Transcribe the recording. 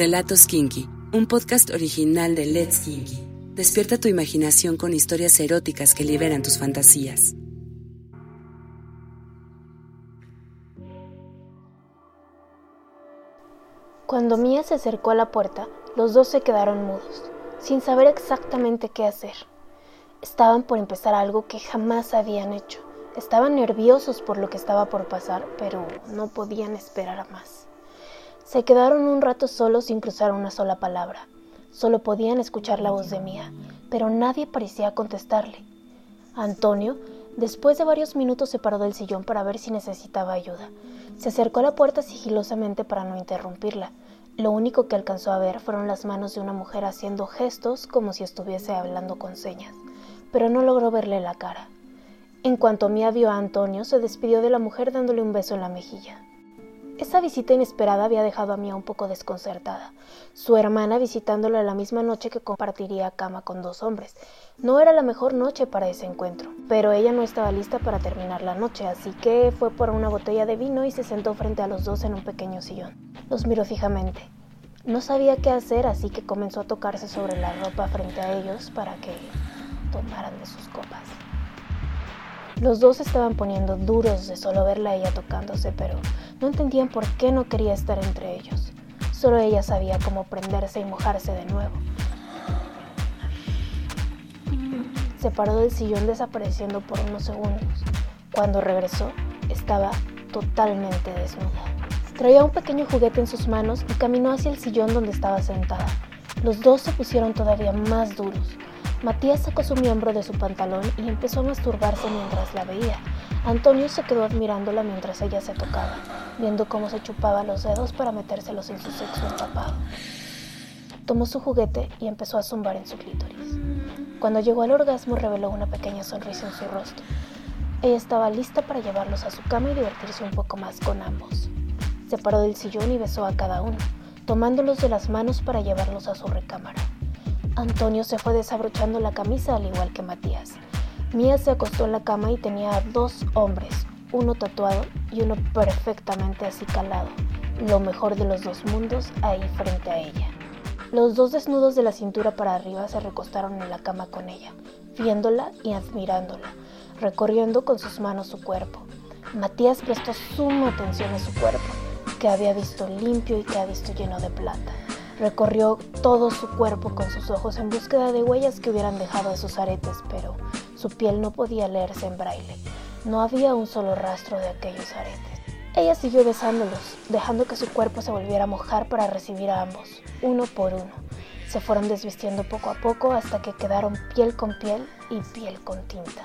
Relatos Kinky, un podcast original de Let's Kinky. Despierta tu imaginación con historias eróticas que liberan tus fantasías. Cuando Mia se acercó a la puerta, los dos se quedaron mudos, sin saber exactamente qué hacer. Estaban por empezar algo que jamás habían hecho. Estaban nerviosos por lo que estaba por pasar, pero no podían esperar a más. Se quedaron un rato solos sin cruzar una sola palabra. Solo podían escuchar la voz de Mía, pero nadie parecía contestarle. Antonio, después de varios minutos, se paró del sillón para ver si necesitaba ayuda. Se acercó a la puerta sigilosamente para no interrumpirla. Lo único que alcanzó a ver fueron las manos de una mujer haciendo gestos como si estuviese hablando con señas pero no logró verle la cara. En cuanto Mía vio a Antonio, se despidió de la mujer dándole un beso en la mejilla. Esa visita inesperada había dejado a Mía un poco desconcertada. Su hermana visitándola la misma noche que compartiría cama con dos hombres. No era la mejor noche para ese encuentro, pero ella no estaba lista para terminar la noche, así que fue por una botella de vino y se sentó frente a los dos en un pequeño sillón. Los miró fijamente. No sabía qué hacer, así que comenzó a tocarse sobre la ropa frente a ellos para que tomaran de sus copas. Los dos estaban poniendo duros de solo verla a ella tocándose, pero no entendían por qué no quería estar entre ellos. Solo ella sabía cómo prenderse y mojarse de nuevo. Se paró del sillón desapareciendo por unos segundos. Cuando regresó, estaba totalmente desnuda. Traía un pequeño juguete en sus manos y caminó hacia el sillón donde estaba sentada. Los dos se pusieron todavía más duros. Matías sacó su miembro de su pantalón y empezó a masturbarse mientras la veía. Antonio se quedó admirándola mientras ella se tocaba, viendo cómo se chupaba los dedos para metérselos en su sexo empapado. Tomó su juguete y empezó a zumbar en su clítoris. Cuando llegó al orgasmo reveló una pequeña sonrisa en su rostro. Ella estaba lista para llevarlos a su cama y divertirse un poco más con ambos. Se paró del sillón y besó a cada uno, tomándolos de las manos para llevarlos a su recámara. Antonio se fue desabrochando la camisa al igual que Matías. Mía se acostó en la cama y tenía dos hombres, uno tatuado y uno perfectamente acicalado, lo mejor de los dos mundos ahí frente a ella. Los dos desnudos de la cintura para arriba se recostaron en la cama con ella, viéndola y admirándola, recorriendo con sus manos su cuerpo. Matías prestó suma atención a su cuerpo, que había visto limpio y que ha visto lleno de plata. Recorrió todo su cuerpo con sus ojos en búsqueda de huellas que hubieran dejado sus aretes, pero su piel no podía leerse en braille. No había un solo rastro de aquellos aretes. Ella siguió besándolos, dejando que su cuerpo se volviera a mojar para recibir a ambos, uno por uno. Se fueron desvistiendo poco a poco hasta que quedaron piel con piel y piel con tinta.